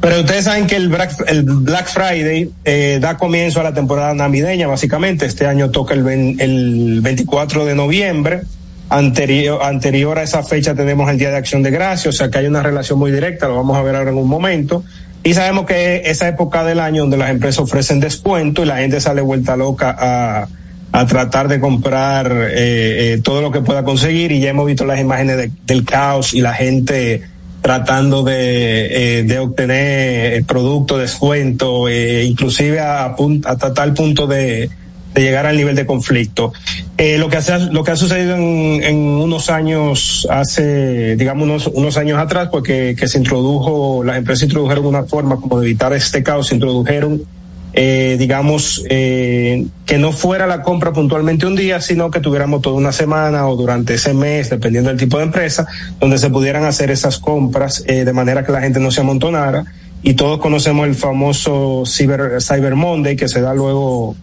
Pero ustedes saben que el Black, el Black Friday eh, da comienzo a la temporada navideña, básicamente. Este año toca el, ven- el 24 de noviembre. Anterior, anterior a esa fecha tenemos el Día de Acción de Gracia, o sea que hay una relación muy directa, lo vamos a ver ahora en un momento. Y sabemos que esa época del año donde las empresas ofrecen descuento y la gente sale vuelta loca a, a tratar de comprar eh, eh, todo lo que pueda conseguir. Y ya hemos visto las imágenes de- del caos y la gente tratando de, eh, de obtener productos, descuento, eh, inclusive a, hasta tal punto de, de llegar al nivel de conflicto. Eh, lo que lo que ha sucedido en, unos años, hace, digamos, unos, unos años atrás, porque que se introdujo, las empresas introdujeron una forma como de evitar este caos, introdujeron eh, digamos, eh, que no fuera la compra puntualmente un día, sino que tuviéramos toda una semana o durante ese mes, dependiendo del tipo de empresa, donde se pudieran hacer esas compras eh, de manera que la gente no se amontonara. Y todos conocemos el famoso Cyber, Cyber Monday que se da luego,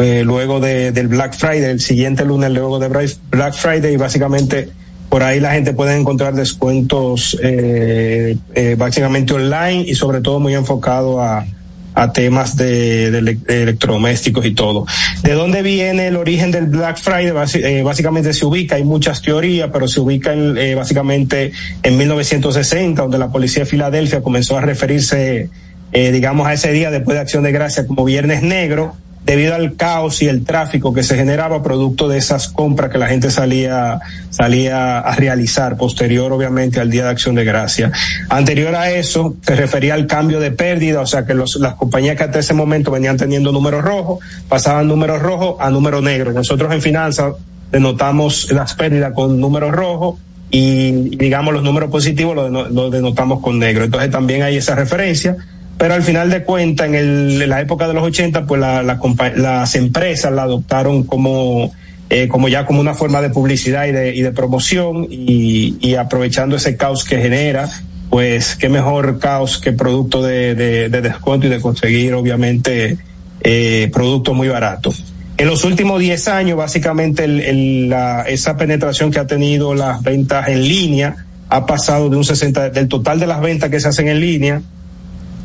eh, luego de, del Black Friday, el siguiente lunes luego de Black Friday y básicamente por ahí la gente puede encontrar descuentos eh, eh, básicamente online y sobre todo muy enfocado a, a temas de, de ele- de electrodomésticos y todo. ¿De dónde viene el origen del Black Friday? Eh, básicamente se ubica, hay muchas teorías, pero se ubica en, básicamente en 1960, donde la policía de Filadelfia comenzó a referirse, eh, digamos, a ese día después de Acción de Gracia como Viernes Negro, debido al caos y el tráfico que se generaba producto de esas compras que la gente salía salía a realizar posterior obviamente al día de acción de gracia. Anterior a eso se refería al cambio de pérdida o sea que los, las compañías que hasta ese momento venían teniendo números rojos pasaban números rojos a números negros. Nosotros en finanzas denotamos las pérdidas con números rojos y digamos los números positivos los, deno- los denotamos con negro. Entonces también hay esa referencia pero al final de cuentas, en, el- en la época de los 80, pues la- las empresas la adoptaron como, eh, como ya como una forma de publicidad y de, y de promoción y, y aprovechando ese caos que genera, pues qué mejor caos que producto de, de- de descuento y de conseguir obviamente eh, productos muy baratos. En los últimos 10 años, básicamente el- la- esa penetración que ha tenido las ventas en línea ha pasado de un 60, del total de las ventas que se hacen en línea,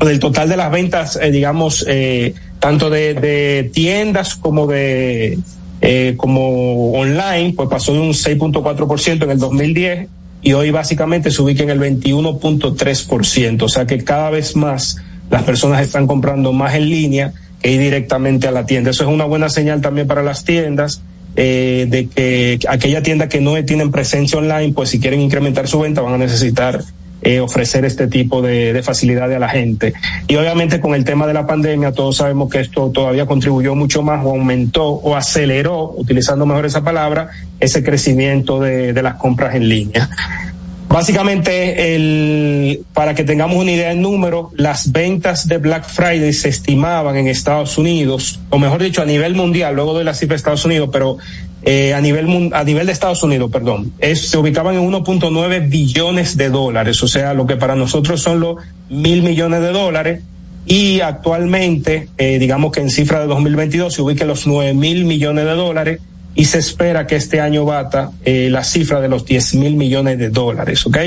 del total de las ventas, eh, digamos, eh, tanto de, tiendas como de eh, como online, pues pasó de un 6.4% en el 2010 y hoy básicamente se ubica en el 21.3%, o sea que cada vez más las personas están comprando más en línea que ir directamente a la tienda. Eso es una buena señal también para las tiendas. Eh, de que aquella tienda que no tienen presencia online, pues si quieren incrementar su venta van a necesitar eh, ofrecer este tipo de, de facilidades a la gente. Y obviamente con el tema de la pandemia, todos sabemos que esto todavía contribuyó mucho más o aumentó o aceleró, utilizando mejor esa palabra, ese crecimiento de, de las compras en línea. Básicamente, el, para que tengamos una idea del número, las ventas de Black Friday se estimaban en Estados Unidos, o mejor dicho, a nivel mundial, luego de la cifra de Estados Unidos, pero eh, a nivel a nivel de Estados Unidos, perdón, es- se ubicaban en 1.9 billones de dólares, o sea, lo que para nosotros son los mil millones de dólares. Y actualmente, eh, digamos que en cifra de 2022 se ubica en los 9 mil millones de dólares y se espera que este año bata eh, la cifra de los 10 mil millones de dólares, ¿ok?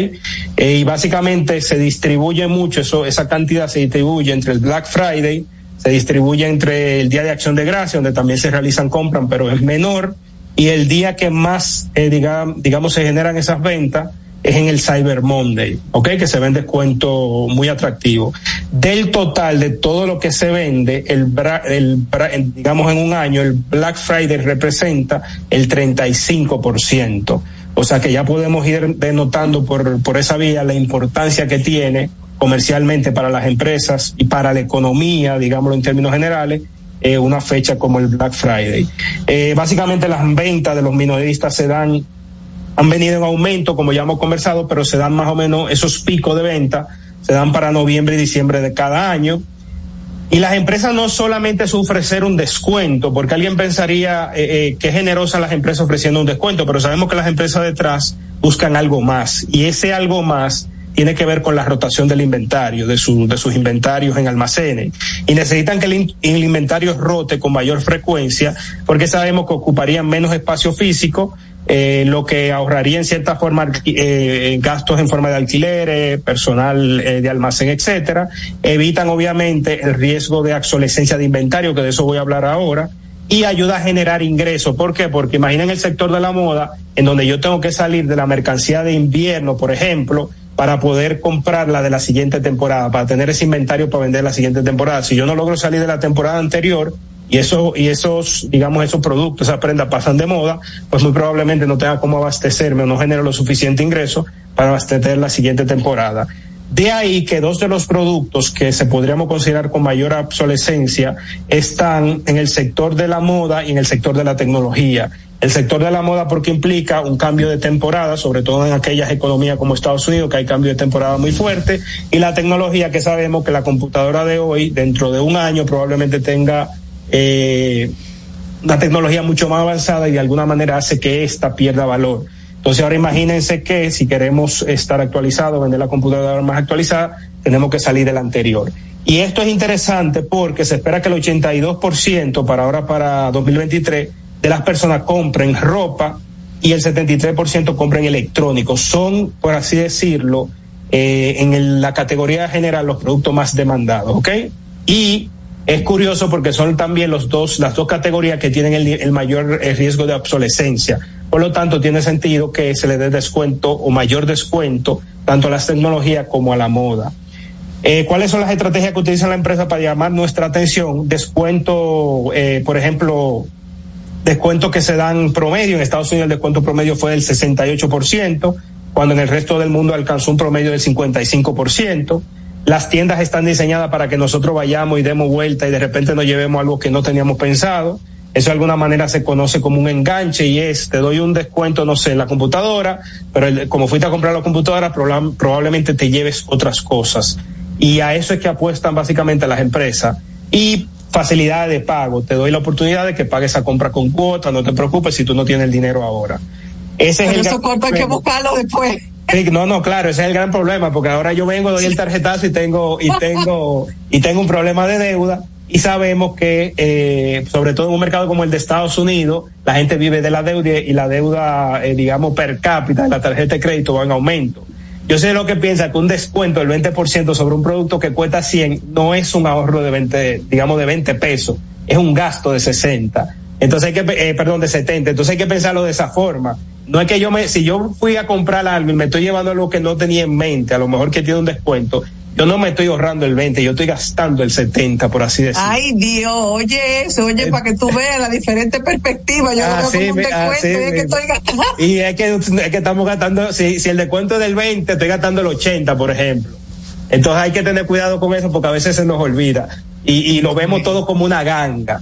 Eh, y básicamente se distribuye mucho, eso, esa cantidad se distribuye entre el Black Friday, se distribuye entre el Día de Acción de Gracia, donde también se realizan compras, pero es menor, y el día que más, eh, diga- digamos, se generan esas ventas es en el Cyber Monday, ¿ok? Que se vende descuento muy atractivo. Del total de todo lo que se vende, el, bra- el bra- digamos en un año, el Black Friday representa el 35%. O sea que ya podemos ir denotando por, por esa vía la importancia que tiene comercialmente para las empresas y para la economía, digámoslo en términos generales, eh, una fecha como el Black Friday. Eh, básicamente las ventas de los minoristas se dan han venido en aumento, como ya hemos conversado, pero se dan más o menos esos picos de venta, se dan para noviembre y diciembre de cada año. Y las empresas no solamente es ofrecer un descuento, porque alguien pensaría eh, eh, que generosa las empresas ofreciendo un descuento, pero sabemos que las empresas detrás buscan algo más. Y ese algo más tiene que ver con la rotación del inventario, de, su, de sus inventarios en almacenes. Y necesitan que el, in- el inventario rote con mayor frecuencia, porque sabemos que ocuparían menos espacio físico, eh, lo que ahorraría en cierta forma eh, gastos en forma de alquileres, personal eh, de almacén, etcétera. Evitan obviamente el riesgo de obsolescencia de inventario, que de eso voy a hablar ahora y ayuda a generar ingresos. ¿Por qué? Porque imaginen el sector de la moda, en donde yo tengo que salir de la mercancía de invierno, por ejemplo, para poder comprar la de la siguiente temporada, para tener ese inventario para vender la siguiente temporada. Si yo no logro salir de la temporada anterior y eso y esos, digamos, esos productos, esas prendas pasan de moda, pues muy probablemente no tenga cómo abastecerme o no genero lo suficiente ingreso para abastecer la siguiente temporada. De ahí que dos de los productos que se podríamos considerar con mayor obsolescencia están en el sector de la moda y en el sector de la tecnología. El sector de la moda porque implica un cambio de temporada, sobre todo en aquellas economías como Estados Unidos, que hay cambio de temporada muy fuerte, y la tecnología que sabemos que la computadora de hoy, dentro de un año, probablemente tenga eh, una tecnología mucho más avanzada y de alguna manera hace que ésta pierda valor. Entonces ahora imagínense que si queremos estar actualizados, vender la computadora más actualizada, tenemos que salir del anterior. Y esto es interesante porque se espera que el 82% para ahora, para 2023, de las personas compren ropa y el 73% compren electrónicos. Son, por así decirlo, eh, en la categoría general los productos más demandados, ¿ok? Y es curioso porque son también los dos, las dos categorías que tienen el, el mayor eh, riesgo de obsolescencia. Por lo tanto, tiene sentido que se le dé descuento o mayor descuento tanto a las tecnologías como a la moda. Eh, ¿Cuáles son las estrategias que utiliza la empresa para llamar nuestra atención? Descuento, eh, por ejemplo, descuentos que se dan promedio. En Estados Unidos el descuento promedio fue del 68%, cuando en el resto del mundo alcanzó un promedio del 55%. Las tiendas están diseñadas para que nosotros vayamos y demos vuelta y de repente nos llevemos algo que no teníamos pensado. Eso de alguna manera se conoce como un enganche y es, te doy un descuento, no sé, en la computadora, pero el- como fuiste a comprar la computadora, proba- probablemente te lleves otras cosas. Y a eso es que apuestan básicamente las empresas. Y facilidad de pago. Te doy la oportunidad de que pagues esa compra con cuota, no te preocupes si tú no tienes el dinero ahora. Ese es el cortos hay que buscarlo después. Sí, no, no, claro, ese es el gran problema, porque ahora yo vengo, doy el tarjetazo y tengo, y tengo, y tengo un problema de deuda, y sabemos que, eh, sobre todo en un mercado como el de Estados Unidos, la gente vive de la deuda y la deuda, eh, digamos, per cápita de la tarjeta de crédito va en aumento. Yo sé lo que piensa que un descuento del 20% sobre un producto que cuesta 100 no es un ahorro de 20, digamos de 20 pesos, es un gasto de 60. Entonces hay que, eh, perdón, de 70. Entonces hay que pensarlo de esa forma. No es que yo me, si yo fui a comprar algo y me estoy llevando algo que no tenía en mente, a lo mejor que tiene un descuento, yo no me estoy ahorrando el 20, yo estoy gastando el 70, por así decirlo. Ay, Dios, oye eso, oye, para que tú veas la diferente perspectiva. Yo Ah, no sí, veo mi- ah, descuento, sí, es que estoy gastando. Y es que, es que estamos gastando, si, si el descuento es del 20, estoy gastando el 80, por ejemplo. Entonces hay que tener cuidado con eso porque a veces se nos olvida y, y lo vemos todo como una ganga.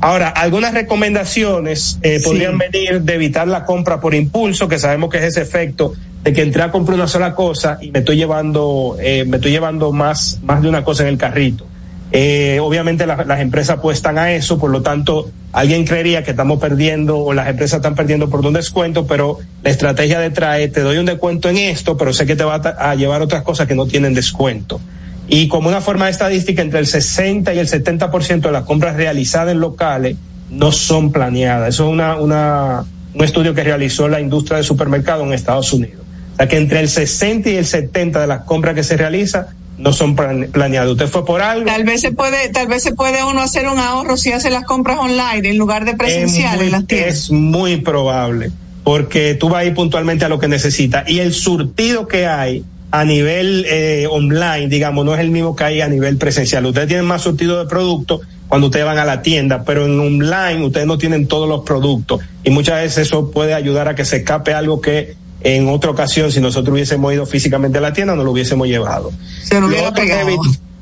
Ahora, algunas recomendaciones eh, podrían venir de evitar la compra por impulso, que sabemos que es ese efecto de que entré a comprar una sola cosa y me estoy llevando, eh, me estoy llevando más, más de una cosa en el carrito. Eh, obviamente la- las empresas apuestan a eso, por lo tanto, alguien creería que estamos perdiendo o las empresas están perdiendo por un descuento, pero la estrategia detrás es, te doy un descuento en esto, pero sé que te va a, a llevar otras cosas que no tienen descuento. Y como una forma de estadística, entre el 60 y el 70% de las compras realizadas en locales no son planeadas. Eso es una, una, un estudio que realizó la industria de supermercados en Estados Unidos. Sea que entre el 60 y el 70 de las compras que se realizan no son plan- planeadas. Usted fue por algo. Tal vez se puede, tal vez se puede uno hacer un ahorro si hace las compras online en lugar de presencial en las tiendas. es muy probable, porque tú vas a ir puntualmente a lo que necesitas. Y el surtido que hay a nivel eh, online, digamos, no es el mismo que hay a nivel presencial. Ustedes tienen más surtido de productos cuando ustedes van a la tienda, pero en online ustedes no tienen todos los productos. Y muchas veces eso puede ayudar a que se escape algo que en otra ocasión, si nosotros hubiésemos ido físicamente a la tienda, no lo hubiésemos llevado. Se lo Lo hubiera pegado.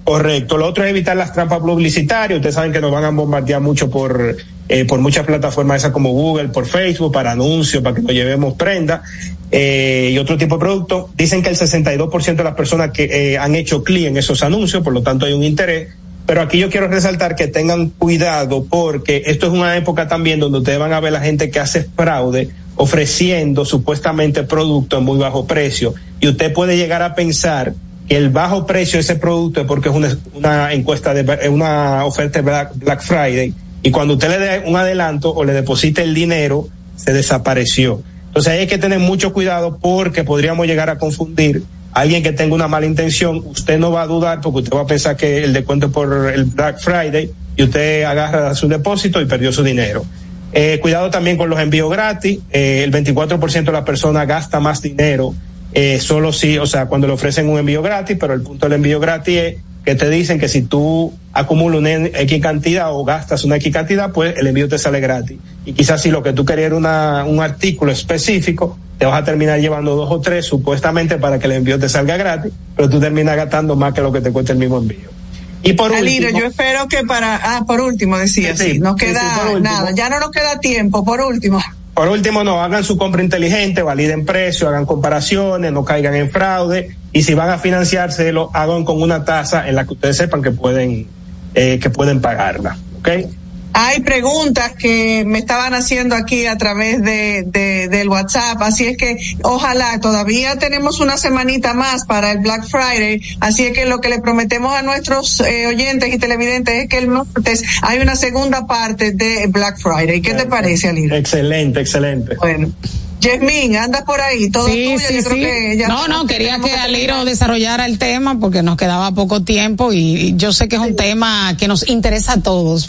Correcto. Lo otro es evitar las trampas publicitarias. Ustedes saben que nos van a bombardear mucho por, eh, por muchas plataformas esas como Google, por Facebook, para anuncios, para que nos llevemos prenda eh, y otro tipo de productos. Dicen que el 62% de las personas que eh, han hecho clic en esos anuncios, por lo tanto hay un interés. Pero aquí yo quiero resaltar que tengan cuidado porque esto es una época también donde ustedes van a ver la gente que hace fraude ofreciendo supuestamente productos a muy bajo precio y usted puede llegar a pensar que el bajo precio de ese producto es porque es una, una encuesta de una oferta de Black, Black Friday y cuando usted le dé un adelanto o le deposite el dinero se desapareció. Entonces hay que tener mucho cuidado porque podríamos llegar a confundir a alguien que tenga una mala intención, usted no va a dudar porque usted va a pensar que el descuento es por el Black Friday y usted agarra su depósito y perdió su dinero. Eh, cuidado también con los envíos gratis. Eh, el 24% de las personas gasta más dinero eh, solo si, o sea, cuando le ofrecen un envío gratis, pero el punto del envío gratis es que te dicen que si tú acumulas una X cantidad o gastas una X cantidad, pues el envío te sale gratis. Y quizás si lo que tú querías era una, un artículo específico, te vas a terminar llevando dos o tres supuestamente para que el envío te salga gratis, pero tú terminas gastando más que lo que te cuesta el mismo envío. Y por último, yo espero que para, ah, por último decía, Sí, sí, nos sí, sí, queda nada, ya no nos queda tiempo, por último. Por último, no hagan su compra inteligente, validen precios, hagan comparaciones, no caigan en fraude y si van a financiarse, lo hagan con una tasa en la que ustedes sepan que pueden eh, que pueden pagarla, ¿ok? Hay preguntas que me estaban haciendo aquí a través de, de- del WhatsApp, así es que ojalá todavía tenemos una semanita más para el Black Friday, así es que lo que le prometemos a nuestros eh, oyentes y televidentes es que el martes hay una segunda parte de Black Friday. ¿Qué te parece, Aliro? Excelente, excelente. Bueno, Yasmín, andas por ahí, todo Sí, tuyo, sí, yo creo sí. que ya No, no, quería que. Aliro desarrollara el tema porque nos quedaba poco tiempo y y yo sé que es un tema que nos interesa a todos.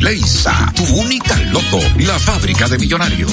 Leisa, tu única loto, la fábrica de millonarios.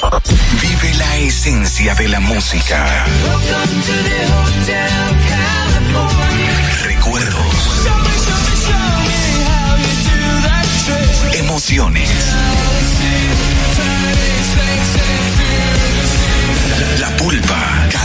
Vive la esencia de la música. Recuerdos. Emociones. La pulpa,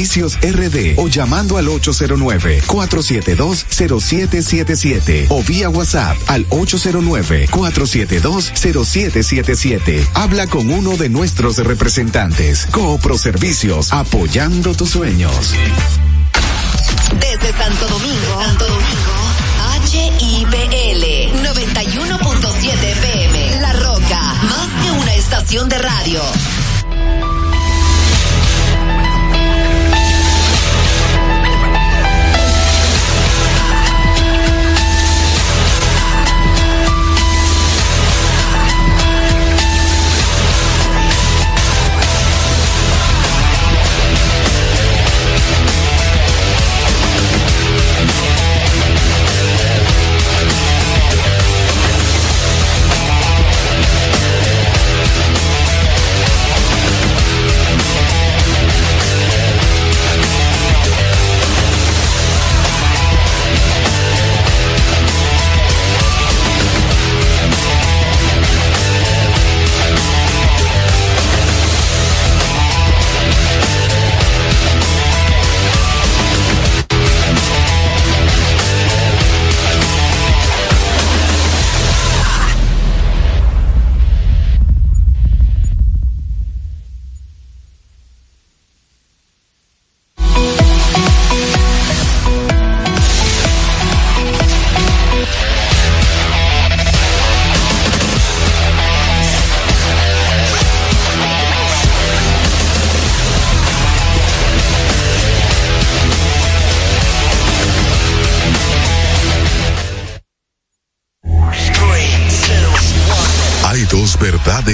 RD o llamando al 809-472-0777 o vía WhatsApp al 809-472-0777. Habla con uno de nuestros representantes. Coopro Servicios, apoyando tus sueños. Desde Santo Domingo, Santo Domingo, HIPL 91.7 FM. La Roca, más que una estación de radio.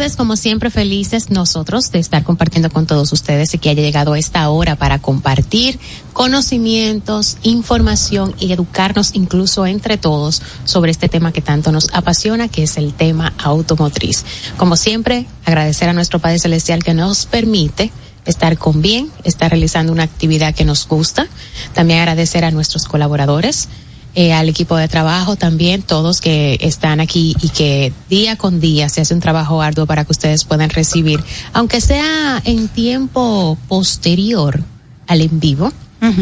Tardes. Como siempre, felices nosotros de estar compartiendo con todos ustedes y que haya llegado esta hora para compartir conocimientos, información y educarnos incluso entre todos sobre este tema que tanto nos apasiona, que es el tema automotriz. Como siempre, agradecer a nuestro Padre Celestial que nos permite estar con bien, estar realizando una actividad que nos gusta. También agradecer a nuestros colaboradores, eh, al equipo de trabajo también, todos que están aquí y que día con día se hace un trabajo arduo para que ustedes puedan recibir, aunque sea en tiempo posterior al en vivo,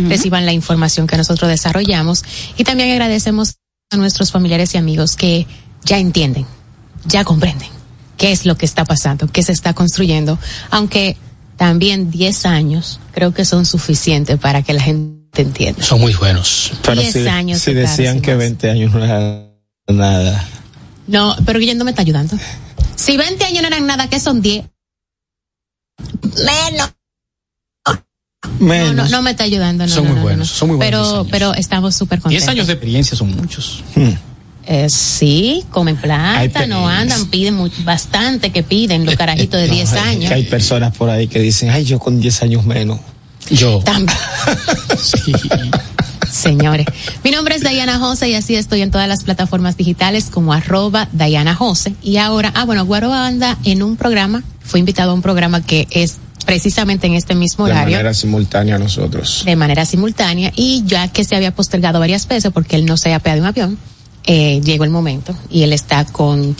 reciban la información que nosotros desarrollamos. Y también agradecemos a nuestros familiares y amigos que ya entienden, ya comprenden qué es lo que está pasando, qué se está construyendo, aunque también 10 años creo que son suficientes para que la gente entienda. Son muy buenos. Pero 10 si, años. Si decían que 20 años no era nada. No, pero Guillermo me está ayudando. Si 20 años no eran nada, ¿qué son 10? Menos. Menos. No, no, no, me está ayudando. No, son no, muy no, buenos, son muy buenos. Pero, pero estamos súper contentos. 10 años de experiencia son muchos. Hmm. Eh, sí, comen plata, no andan, piden muy, bastante que piden los carajitos de 10 no, años. Que hay personas por ahí que dicen, ay, yo con 10 años menos. Yo. También. sí. Señores, mi nombre es Dayana Jose y así estoy en todas las plataformas digitales como arroba Dayana Jose. Y ahora, ah, bueno, Guaro anda en un programa, fue invitado a un programa que es precisamente en este mismo horario. De manera simultánea a nosotros. De manera simultánea y ya que se había postergado varias veces porque él no se había pegado un avión, eh, llegó el momento y él está con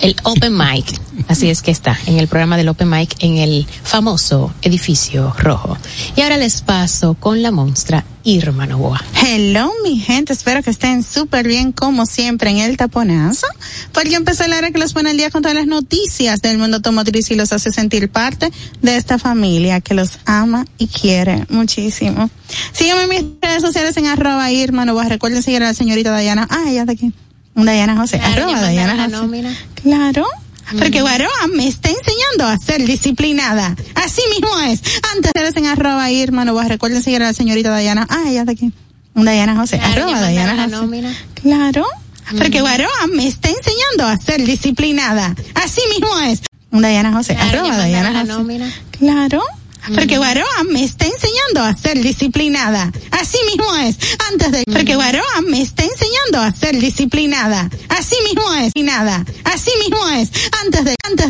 el Open Mic. Así es que está en el programa del Open Mic en el famoso edificio rojo. Y ahora les paso con la monstrua Irma Novoa. Hello, mi gente. Espero que estén súper bien, como siempre, en el taponazo. Porque empezó la hora que los pone al día con todas las noticias del mundo automotriz y los hace sentir parte de esta familia que los ama y quiere muchísimo. Sígueme en mis redes sociales en arroba Irma Novoa. Recuerden seguir a la señorita Dayana. Ah, ella está aquí. Dayana José. Claro, arroba ya Dayana José. nómina. Claro. Porque Guaroa me está enseñando a ser disciplinada. Así mismo es. Antes de en arroba Irma Novoa, recuerden seguir a la señorita Dayana. Ah, ella está aquí. Dayana José. Claro, arroba Dayana José. nómina. Claro. Porque Guaroa me está enseñando a ser disciplinada. Así mismo es. Dayana José. Claro, arroba Dayana José. nómina. Claro. Porque Guaroa me está enseñando a ser disciplinada. Así mismo es. Antes de. Porque Guaroa me está enseñando a ser disciplinada. Así mismo es. Y nada. Así mismo es. Antes de. Antes de.